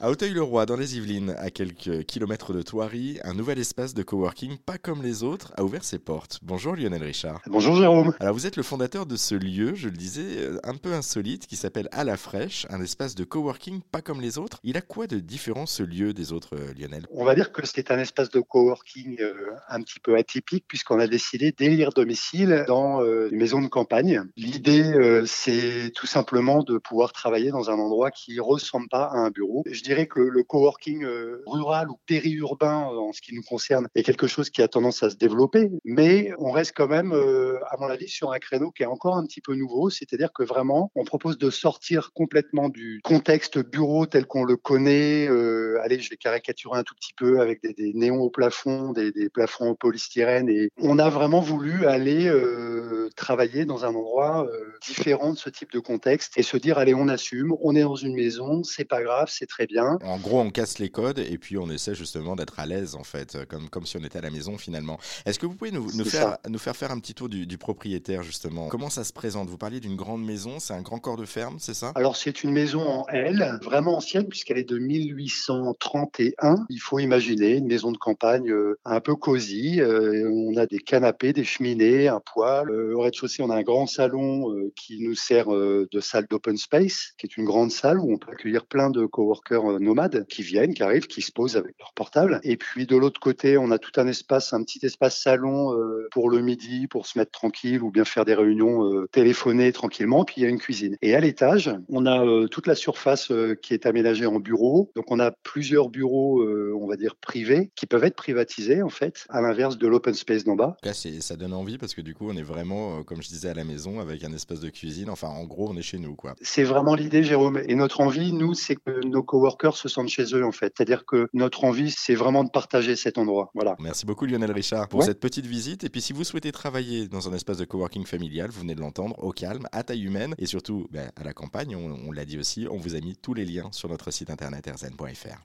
À Auteuil-le-Roi, dans les Yvelines, à quelques kilomètres de Thoiry, un nouvel espace de coworking, pas comme les autres, a ouvert ses portes. Bonjour Lionel Richard. Bonjour Jérôme. Alors vous êtes le fondateur de ce lieu, je le disais, euh, un peu insolite, qui s'appelle À la Fraîche, un espace de coworking pas comme les autres. Il a quoi de différent ce lieu des autres, euh, Lionel? On va dire que c'est un espace de coworking euh, un petit peu atypique puisqu'on a décidé d'élire domicile dans une maison de campagne. L'idée, c'est tout simplement de pouvoir travailler dans un endroit qui ressemble pas à un bureau dirais que le, coworking euh, rural ou périurbain, euh, en ce qui nous concerne, est quelque chose qui a tendance à se développer, mais on reste quand même, euh, à mon avis, sur un créneau qui est encore un petit peu nouveau, c'est-à-dire que vraiment, on propose de sortir complètement du contexte bureau tel qu'on le connaît. allez, je vais caricaturer un tout petit peu avec des, néons au plafond, des, des, plafonds en polystyrène, et on a vraiment voulu aller travailler dans un endroit différent de ce type de contexte et se dire, allez, on assume, on est dans une maison, c'est pas grave, c'est très bien en gros, on casse les codes et puis on essaie justement d'être à l'aise, en fait, comme, comme si on était à la maison finalement. Est-ce que vous pouvez nous, faire, nous faire faire un petit tour du, propriétaire, justement? Comment ça se présente? Vous parliez d'une grande maison, c'est un grand corps de ferme, c'est ça? Alors, c'est une maison en L, vraiment ancienne, puisqu'elle est de 1831. Il faut imaginer une maison de campagne euh, un peu cosy. Euh, on a des canapés, des cheminées, un poêle. Euh, au rez-de-chaussée, on a un grand salon qui nous sert de salle d'open space, qui est une grande salle où on peut accueillir plein de coworkers euh, nomades qui viennent, qui arrivent, qui se posent avec leur portable. Et puis de l'autre côté, on a tout un espace, un petit espace salon euh, pour le midi, pour se mettre tranquille ou bien faire des réunions euh, téléphonées tranquillement. Puis il y a une cuisine. Et à l'étage, on a toute la surface qui est aménagée en bureaux. Donc on a plusieurs bureaux, on va dire privés, qui peuvent être privatisés en fait, à l'inverse de l'open space d'en bas. Là, ça donne envie parce que du coup, on est vraiment, comme je disais, à la maison avec un espace de cuisine. Enfin, en gros, on est chez nous, quoi. C'est vraiment l'idée, Jérôme. Et notre envie, nous, c'est que nos coworkers se sentent chez eux en fait. C'est-à-dire que notre envie, c'est vraiment de partager cet endroit. Voilà. Merci beaucoup Lionel Richard pour cette petite visite. Et puis si vous souhaitez travailler dans un espace de coworking familial, vous venez de l'entendre, au calme, à taille humaine et surtout ben, à la campagne, on, on l'a dit aussi, on vous a mis tous les liens sur notre site internet erzen.fr.